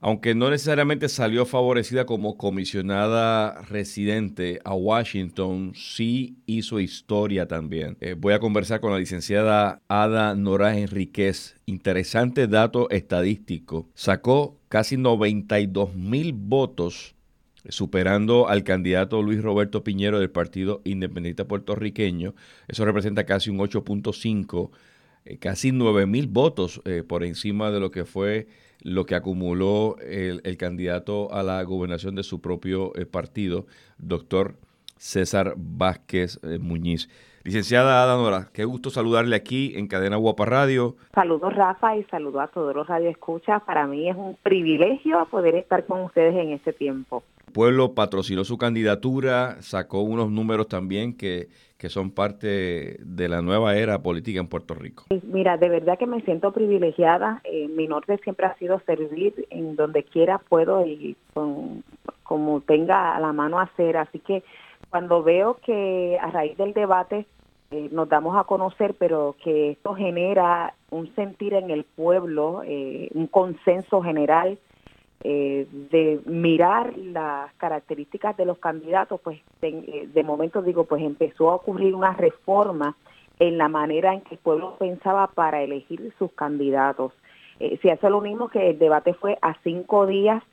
Aunque no necesariamente salió favorecida como comisionada residente a Washington, sí hizo historia también. Eh, voy a conversar con la licenciada Ada Nora Enríquez. Interesante dato estadístico. Sacó casi 92 mil votos superando al candidato Luis Roberto Piñero del Partido Independiente Puertorriqueño. Eso representa casi un 8.5, eh, casi 9 mil votos eh, por encima de lo que fue lo que acumuló el, candidato a la gobernación de su propio eh, partido, doctor César Vázquez eh, Muñiz. Licenciada Adanora, qué gusto saludarle aquí en Cadena Guapa Radio. Saludos Rafa y saludo a todos los radioescuchas. Para mí es un privilegio poder estar con ustedes en este tiempo. Pueblo patrocinó su candidatura, sacó unos números también que que son parte de la nueva era política en Puerto Rico? Mira, de verdad que me siento privilegiada. Eh, mi norte siempre ha sido servir en donde quiera puedo y con, como tenga a la mano hacer. Así que cuando veo que a raíz del debate eh, nos damos a conocer, pero que esto genera un sentir en el pueblo, eh, un consenso general eh, de mirar las características de los candidatos, pues de, de, momento digo, pues empezó a ocurrir una reforma en la manera en que el pueblo pensaba para elegir sus candidatos. Eh, si hace lo mismo que el debate fue a cinco días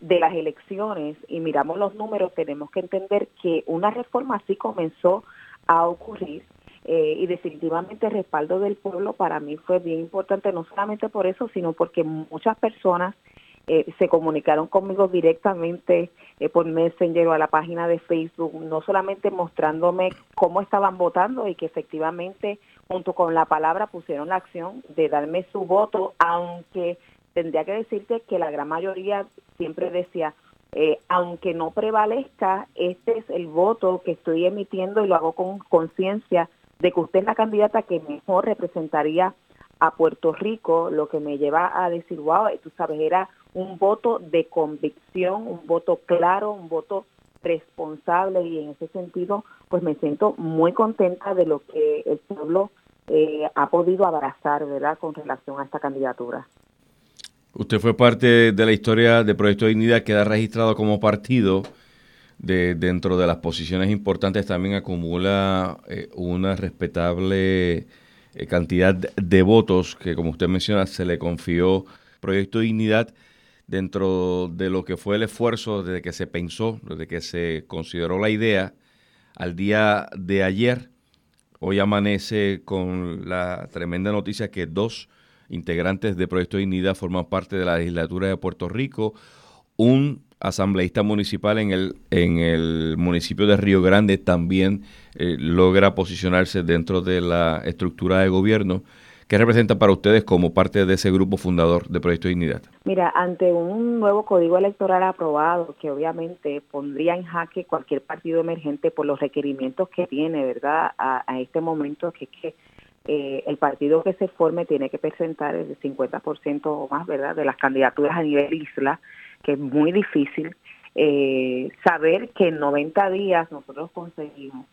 de las elecciones y miramos los números, tenemos que entender que una reforma así comenzó a ocurrir eh, y definitivamente el respaldo del pueblo para mí fue bien importante, no solamente por eso, sino porque muchas personas eh, se comunicaron conmigo directamente eh, por Messenger o a la página de Facebook, no solamente mostrándome cómo estaban votando y que efectivamente junto con la palabra pusieron la acción de darme su voto, aunque tendría que decirte que la gran mayoría siempre decía, eh, aunque no prevalezca, este es el voto que estoy emitiendo y lo hago con conciencia de que usted es la candidata que mejor representaría a Puerto Rico, lo que me lleva a decir, wow, tú sabes, era un voto de convicción, un voto claro, un voto responsable y en ese sentido pues me siento muy contenta de lo que el pueblo eh, ha podido abrazar, ¿verdad?, con relación a esta candidatura. Usted fue parte de la historia de Proyecto Dignidad, queda registrado como partido. De, dentro de las posiciones importantes también acumula eh, una respetable eh, cantidad de votos que, como usted menciona, se le confió Proyecto Dignidad dentro de lo que fue el esfuerzo desde que se pensó, desde que se consideró la idea, al día de ayer, hoy amanece con la tremenda noticia que dos integrantes de Proyecto Dignidad forman parte de la legislatura de Puerto Rico, un asambleísta municipal en el, en el municipio de Río Grande también eh, logra posicionarse dentro de la estructura de gobierno ¿Qué representa para ustedes como parte de ese grupo fundador de Proyecto Dignidad? Mira, ante un nuevo código electoral aprobado que obviamente pondría en jaque cualquier partido emergente por los requerimientos que tiene, ¿verdad? A, este momento que es que eh, el partido que se forme tiene que presentar el 50% o más, ¿verdad? De las candidaturas a nivel isla, que es muy difícil. Eh, saber que en 90 días nosotros conseguimos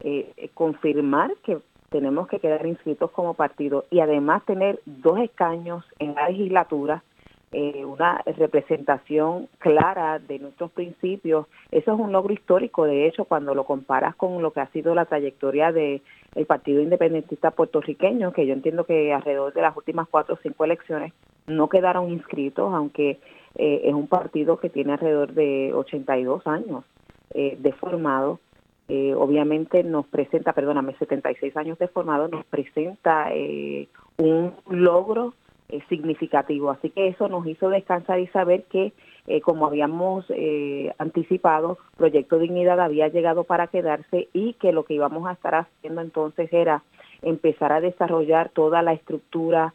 eh, confirmar que tenemos que quedar inscritos como partido y además tener dos escaños en la legislatura, eh, una representación clara de nuestros principios. Eso es un logro histórico, de hecho, cuando lo comparas con lo que ha sido la trayectoria del el Partido Independentista puertorriqueño, que yo entiendo que alrededor de las últimas cuatro o cinco elecciones no quedaron inscritos, aunque eh, es un partido que tiene alrededor de 82 años eh, de formado eh, obviamente nos presenta, perdóname, 76 años de formado, nos presenta eh, un logro eh, significativo. Así que eso nos hizo descansar y saber que, como habíamos anticipado, Proyecto Dignidad había llegado para quedarse y que lo que íbamos a estar haciendo entonces era empezar a desarrollar toda la estructura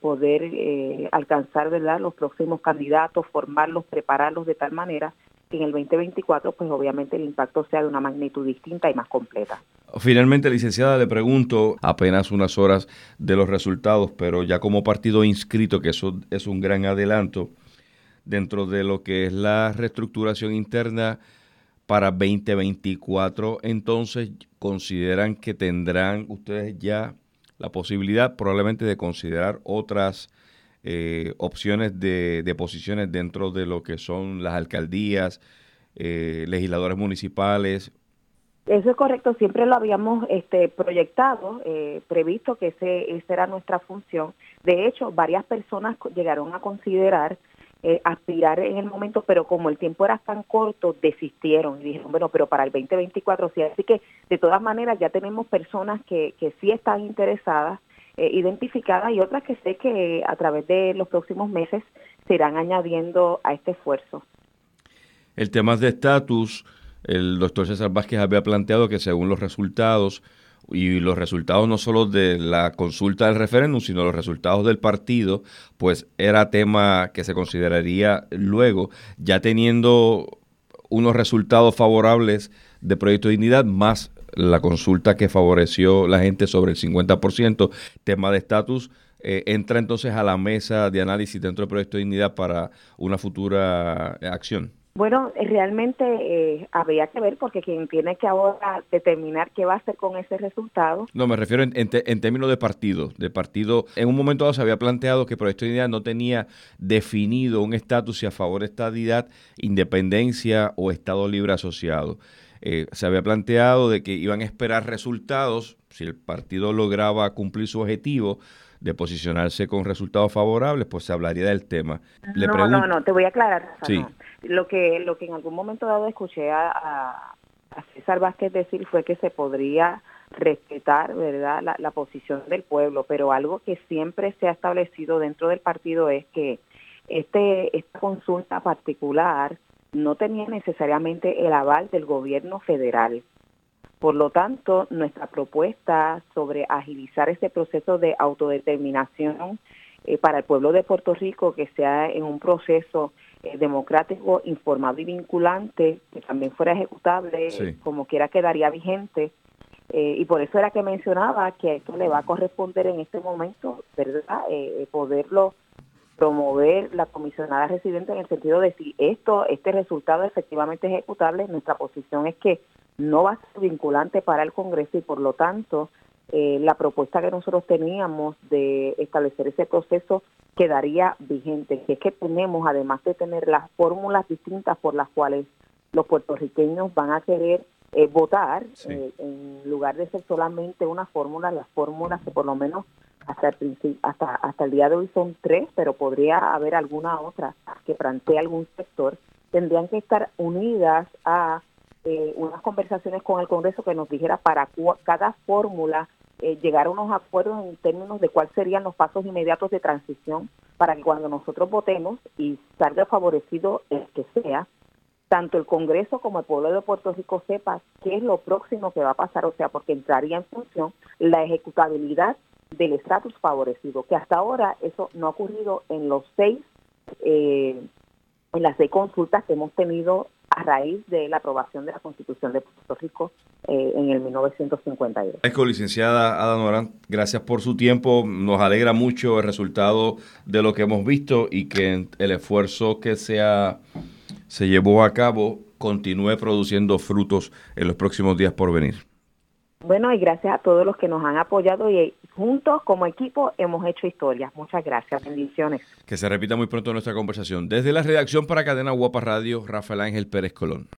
poder alcanzar verdad los próximos candidatos, formarlos, prepararlos de tal manera en el 2024, pues obviamente el impacto sea de una magnitud distinta y más completa. Finalmente, licenciada, le pregunto apenas unas horas de los resultados, pero ya como partido inscrito, que eso es un gran adelanto, dentro de lo que es la reestructuración interna para 2024, entonces consideran que tendrán ustedes ya la posibilidad probablemente de considerar otras eh, opciones de, de, posiciones dentro de lo que son las alcaldías, eh, legisladores municipales. Eso es correcto, siempre lo habíamos este, proyectado, eh, previsto que ese, esa era nuestra función. De hecho, varias personas llegaron a considerar eh, aspirar en el momento, pero como el tiempo era tan corto, desistieron y dijeron, bueno, pero para el 2024 sí. Así que, de todas maneras, ya tenemos personas que, que sí están interesadas, eh, identificadas y otras que sé que a través de los próximos meses se irán añadiendo a este esfuerzo. El tema de estatus, el doctor César Vázquez había planteado que según los resultados, y los resultados no solo de la consulta del referéndum, sino los resultados del partido, pues era tema que se consideraría luego, ya teniendo unos resultados favorables de Proyecto de Dignidad, más la consulta que favoreció la gente sobre el 50%, tema de estatus, eh, entra entonces a la mesa de análisis dentro del Proyecto de Dignidad para una futura acción. Bueno, eh, realmente eh, habría que ver porque quien tiene que ahora determinar qué va a hacer con ese resultado. No, me refiero en, en, términos de partido. De partido, en un momento dado se había planteado que Proyecto de Unidad no tenía definido un estatus si a favor de estadidad, independencia o Estado libre asociado. Eh, se había planteado de que iban a esperar resultados si el partido lograba cumplir su objetivo de posicionarse con resultados favorables, pues se hablaría del tema. no, no, no, te voy a aclarar. Sí. Lo que lo que en algún momento dado escuché a, a, César Vázquez decir fue que se podría respetar, ¿verdad?, la, posición del pueblo, pero algo que siempre se ha establecido dentro del partido es que este esta consulta particular no tenía necesariamente el aval del gobierno federal. Por lo tanto, nuestra propuesta sobre agilizar ese proceso de autodeterminación eh, para el pueblo de Puerto Rico, que sea en un proceso eh, democrático, informado y vinculante, que también fuera ejecutable, como quiera quedaría vigente. Eh, y por eso era que mencionaba que esto le va a corresponder en este momento, ¿verdad? Eh, poderlo promover la comisionada residente en el sentido de si esto, este resultado efectivamente ejecutable, nuestra posición es que no va a ser vinculante para el Congreso y por lo tanto eh, la propuesta que nosotros teníamos de establecer ese proceso quedaría vigente, que es que tenemos, además de tener las fórmulas distintas por las cuales los puertorriqueños van a querer eh, votar, eh, en lugar de ser solamente una fórmula, las fórmulas que por lo menos hasta el, hasta, hasta el día de hoy son tres, pero podría haber alguna otra que plantee algún sector, tendrían que estar unidas a unas conversaciones con el Congreso que nos dijera para cada fórmula eh, llegar a unos acuerdos en términos de cuáles serían los pasos inmediatos de transición para que cuando nosotros votemos y salga favorecido el que sea, tanto el Congreso como el pueblo de Puerto Rico sepa qué es lo próximo que va a pasar, o sea, porque entraría en función la ejecutabilidad del estatus favorecido, que hasta ahora eso no ha ocurrido en los seis, eh, en las seis consultas que hemos tenido a raíz de la aprobación de la Constitución de Puerto Rico eh, en el 1952. Agradezco, licenciada Ada Norán, gracias por su tiempo. Nos alegra mucho el resultado de lo que hemos visto y que el esfuerzo que se, se llevó a cabo continúe produciendo frutos en los próximos días por venir. Bueno, y gracias a todos los que nos han apoyado y juntos como equipo hemos hecho historias. Muchas gracias, bendiciones. Que se repita muy pronto nuestra conversación. Desde la redacción para Cadena Guapa Radio, Rafael Ángel Pérez Colón.